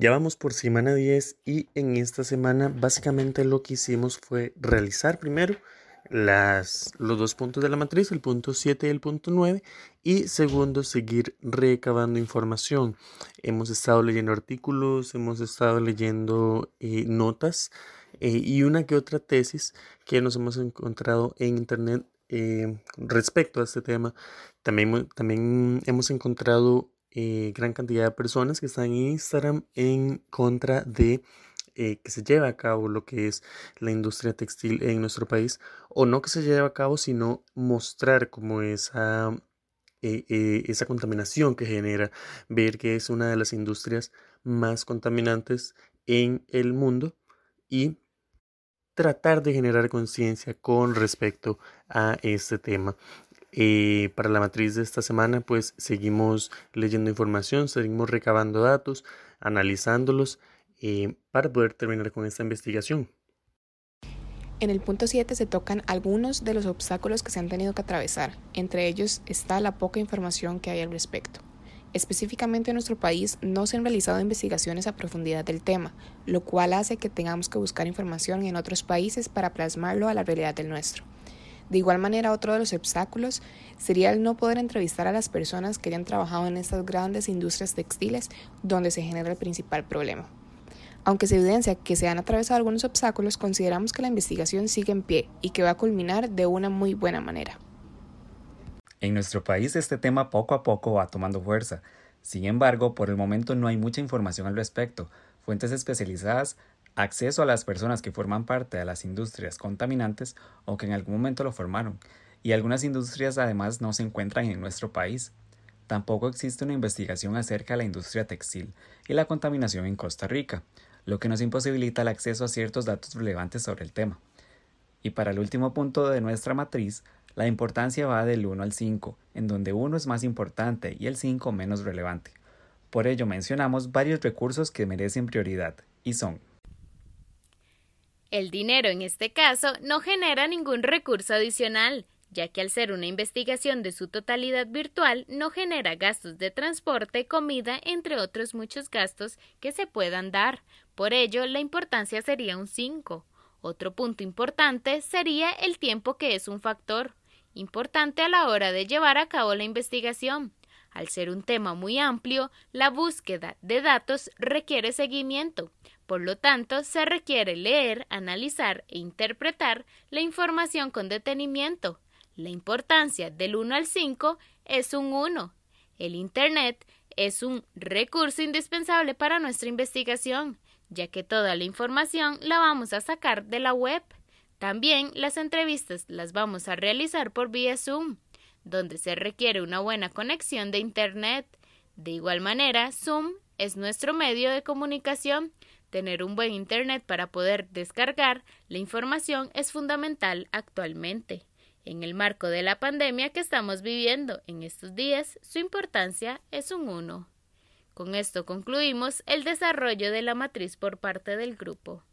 Ya vamos por semana 10 y en esta semana básicamente lo que hicimos fue realizar primero los dos puntos de la matriz, el punto 7 y el punto 9, y segundo, seguir recabando información. Hemos estado leyendo artículos, hemos estado leyendo eh, notas eh, y una que otra tesis que nos hemos encontrado en internet eh, respecto a este tema. También, también hemos encontrado eh, gran cantidad de personas que están en Instagram en contra de eh, que se lleve a cabo lo que es la industria textil en nuestro país, o no que se lleve a cabo, sino mostrar como esa, eh, esa contaminación que genera, ver que es una de las industrias más contaminantes en el mundo y tratar de generar conciencia con respecto a este tema. Eh, para la matriz de esta semana, pues seguimos leyendo información, seguimos recabando datos, analizándolos eh, para poder terminar con esta investigación. En el punto 7 se tocan algunos de los obstáculos que se han tenido que atravesar. Entre ellos está la poca información que hay al respecto. Específicamente en nuestro país no se han realizado investigaciones a profundidad del tema, lo cual hace que tengamos que buscar información en otros países para plasmarlo a la realidad del nuestro. De igual manera, otro de los obstáculos sería el no poder entrevistar a las personas que hayan trabajado en estas grandes industrias textiles donde se genera el principal problema. Aunque se evidencia que se han atravesado algunos obstáculos, consideramos que la investigación sigue en pie y que va a culminar de una muy buena manera. En nuestro país este tema poco a poco va tomando fuerza. Sin embargo, por el momento no hay mucha información al respecto. Fuentes especializadas acceso a las personas que forman parte de las industrias contaminantes o que en algún momento lo formaron, y algunas industrias además no se encuentran en nuestro país. Tampoco existe una investigación acerca de la industria textil y la contaminación en Costa Rica, lo que nos imposibilita el acceso a ciertos datos relevantes sobre el tema. Y para el último punto de nuestra matriz, la importancia va del 1 al 5, en donde 1 es más importante y el 5 menos relevante. Por ello mencionamos varios recursos que merecen prioridad, y son el dinero en este caso no genera ningún recurso adicional, ya que al ser una investigación de su totalidad virtual no genera gastos de transporte, comida, entre otros muchos gastos que se puedan dar. Por ello, la importancia sería un 5. Otro punto importante sería el tiempo que es un factor importante a la hora de llevar a cabo la investigación. Al ser un tema muy amplio, la búsqueda de datos requiere seguimiento, por lo tanto, se requiere leer, analizar e interpretar la información con detenimiento. La importancia del 1 al 5 es un 1. El Internet es un recurso indispensable para nuestra investigación, ya que toda la información la vamos a sacar de la web. También las entrevistas las vamos a realizar por vía Zoom, donde se requiere una buena conexión de Internet. De igual manera, Zoom es nuestro medio de comunicación Tener un buen Internet para poder descargar la información es fundamental actualmente. En el marco de la pandemia que estamos viviendo en estos días, su importancia es un 1. Con esto concluimos el desarrollo de la matriz por parte del grupo.